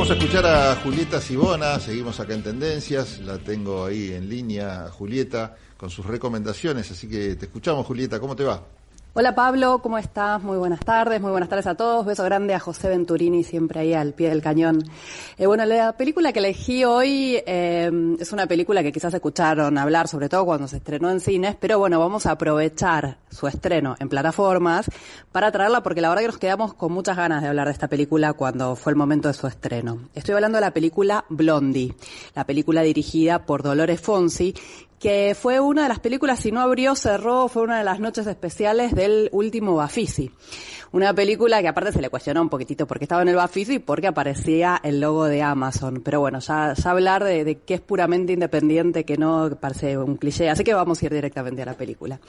escuchar a Julieta Sibona, seguimos acá en Tendencias, la tengo ahí en línea, Julieta, con sus recomendaciones, así que te escuchamos Julieta, ¿cómo te va? Hola Pablo, ¿cómo estás? Muy buenas tardes, muy buenas tardes a todos. Beso grande a José Venturini, siempre ahí al pie del cañón. Eh, bueno, la película que elegí hoy eh, es una película que quizás escucharon hablar, sobre todo cuando se estrenó en cines, pero bueno, vamos a aprovechar su estreno en plataformas para traerla porque la verdad que nos quedamos con muchas ganas de hablar de esta película cuando fue el momento de su estreno. Estoy hablando de la película Blondie, la película dirigida por Dolores Fonsi, que fue una de las películas, si no abrió, cerró, fue una de las noches especiales del último Bafisi. Una película que aparte se le cuestionó un poquitito porque estaba en el Bafisi y porque aparecía el logo de Amazon. Pero bueno, ya, hablar de, de que es puramente independiente, que no parece un cliché. Así que vamos a ir directamente a la película.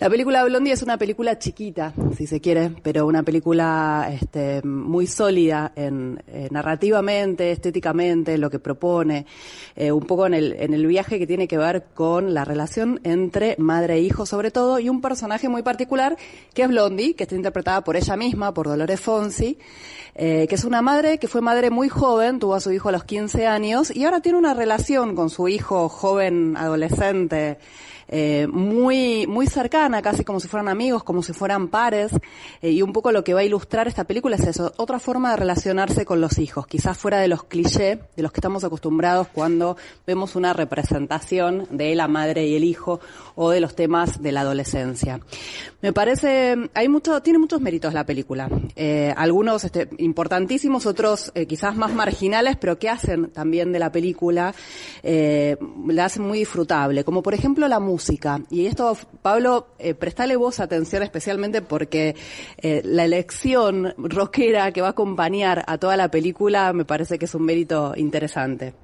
La película Blondie es una película chiquita, si se quiere, pero una película este, muy sólida en, eh, narrativamente, estéticamente, lo que propone, eh, un poco en el, en el viaje que tiene que ver con la relación entre madre e hijo sobre todo, y un personaje muy particular que es Blondie, que está interpretada por ella misma, por Dolores Fonsi, eh, que es una madre que fue madre muy joven, tuvo a su hijo a los 15 años y ahora tiene una relación con su hijo joven, adolescente, eh, muy, muy cercana, casi como si fueran amigos, como si fueran pares, eh, y un poco lo que va a ilustrar esta película es eso, otra forma de relacionarse con los hijos, quizás fuera de los clichés de los que estamos acostumbrados cuando vemos una representación de la madre y el hijo o de los temas de la adolescencia. Me parece, hay mucho, tiene muchos méritos la película, eh, algunos este, importantísimos, otros eh, quizás más marginales, pero que hacen también de la película, eh, la hacen muy disfrutable, como por ejemplo la música. Y esto, Pablo, eh, prestale vos atención especialmente porque eh, la elección rockera que va a acompañar a toda la película me parece que es un mérito interesante.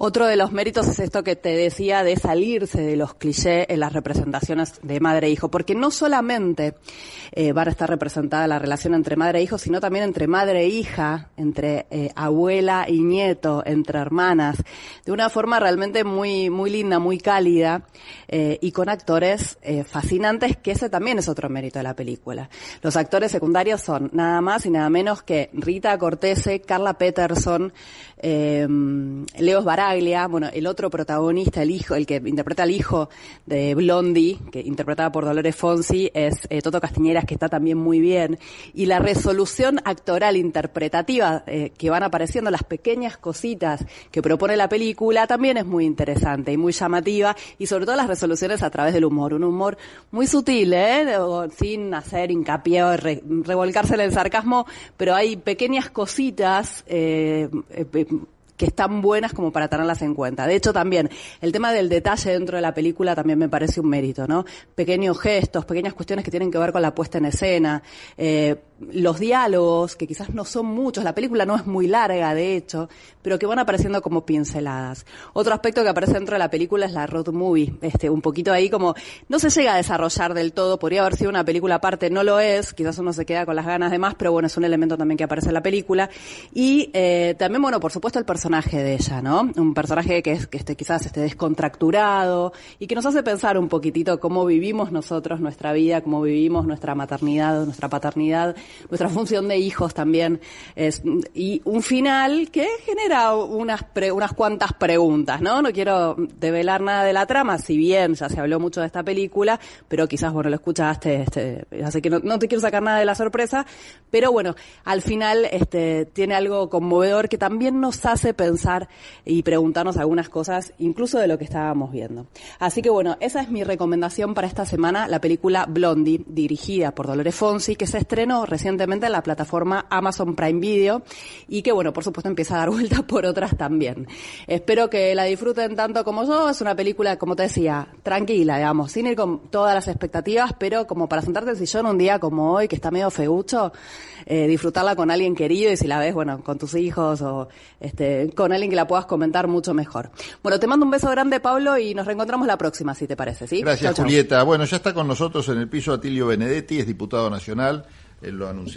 Otro de los méritos es esto que te decía de salirse de los clichés en las representaciones de madre e hijo, porque no solamente eh, van a estar representada la relación entre madre e hijo, sino también entre madre e hija, entre eh, abuela y nieto, entre hermanas, de una forma realmente muy, muy linda, muy cálida, eh, y con actores eh, fascinantes, que ese también es otro mérito de la película. Los actores secundarios son nada más y nada menos que Rita Cortese, Carla Peterson, Leos Bueno, el otro protagonista, el hijo, el que interpreta al hijo de Blondie, que interpretada por Dolores Fonsi, es eh, Toto Castiñeras, que está también muy bien, y la resolución actoral interpretativa eh, que van apareciendo, las pequeñas cositas que propone la película, también es muy interesante y muy llamativa, y sobre todo las resoluciones a través del humor, un humor muy sutil, ¿eh? Sin hacer hincapié o re- revolcarse en el sarcasmo, pero hay pequeñas cositas eh, eh, que están buenas como para tenerlas en cuenta. De hecho, también el tema del detalle dentro de la película también me parece un mérito, ¿no? Pequeños gestos, pequeñas cuestiones que tienen que ver con la puesta en escena, eh, los diálogos, que quizás no son muchos, la película no es muy larga, de hecho, pero que van apareciendo como pinceladas. Otro aspecto que aparece dentro de la película es la road movie, este, un poquito ahí como, no se llega a desarrollar del todo, podría haber sido una película aparte, no lo es, quizás uno se queda con las ganas de más, pero bueno, es un elemento también que aparece en la película. Y eh, también, bueno, por supuesto el personaje de ella, ¿no? Un personaje que es, que este, quizás esté descontracturado y que nos hace pensar un poquitito cómo vivimos nosotros nuestra vida, cómo vivimos nuestra maternidad, nuestra paternidad, nuestra función de hijos también. Es, y un final que genera unas, pre- unas cuantas preguntas, ¿no? No quiero develar nada de la trama, si bien ya se habló mucho de esta película, pero quizás, bueno, lo escuchaste, este, así que no, no te quiero sacar nada de la sorpresa, pero bueno, al final este, tiene algo conmovedor que también nos hace pensar y preguntarnos algunas cosas, incluso de lo que estábamos viendo. Así que bueno, esa es mi recomendación para esta semana, la película Blondie, dirigida por Dolores Fonsi, que se estrenó recientemente en la plataforma Amazon Prime Video y que bueno, por supuesto empieza a dar vueltas por otras también. Espero que la disfruten tanto como yo, es una película, como te decía, tranquila, digamos, sin ir con todas las expectativas, pero como para sentarte en el sillón un día como hoy, que está medio feucho, eh, disfrutarla con alguien querido y si la ves, bueno, con tus hijos o este, con alguien que la puedas comentar mucho mejor. Bueno, te mando un beso grande, Pablo, y nos reencontramos la próxima, si te parece, ¿sí? Gracias Chau, chau. Julieta. Bueno, ya está con nosotros en el piso Atilio Benedetti, es diputado nacional, él lo anunciamos.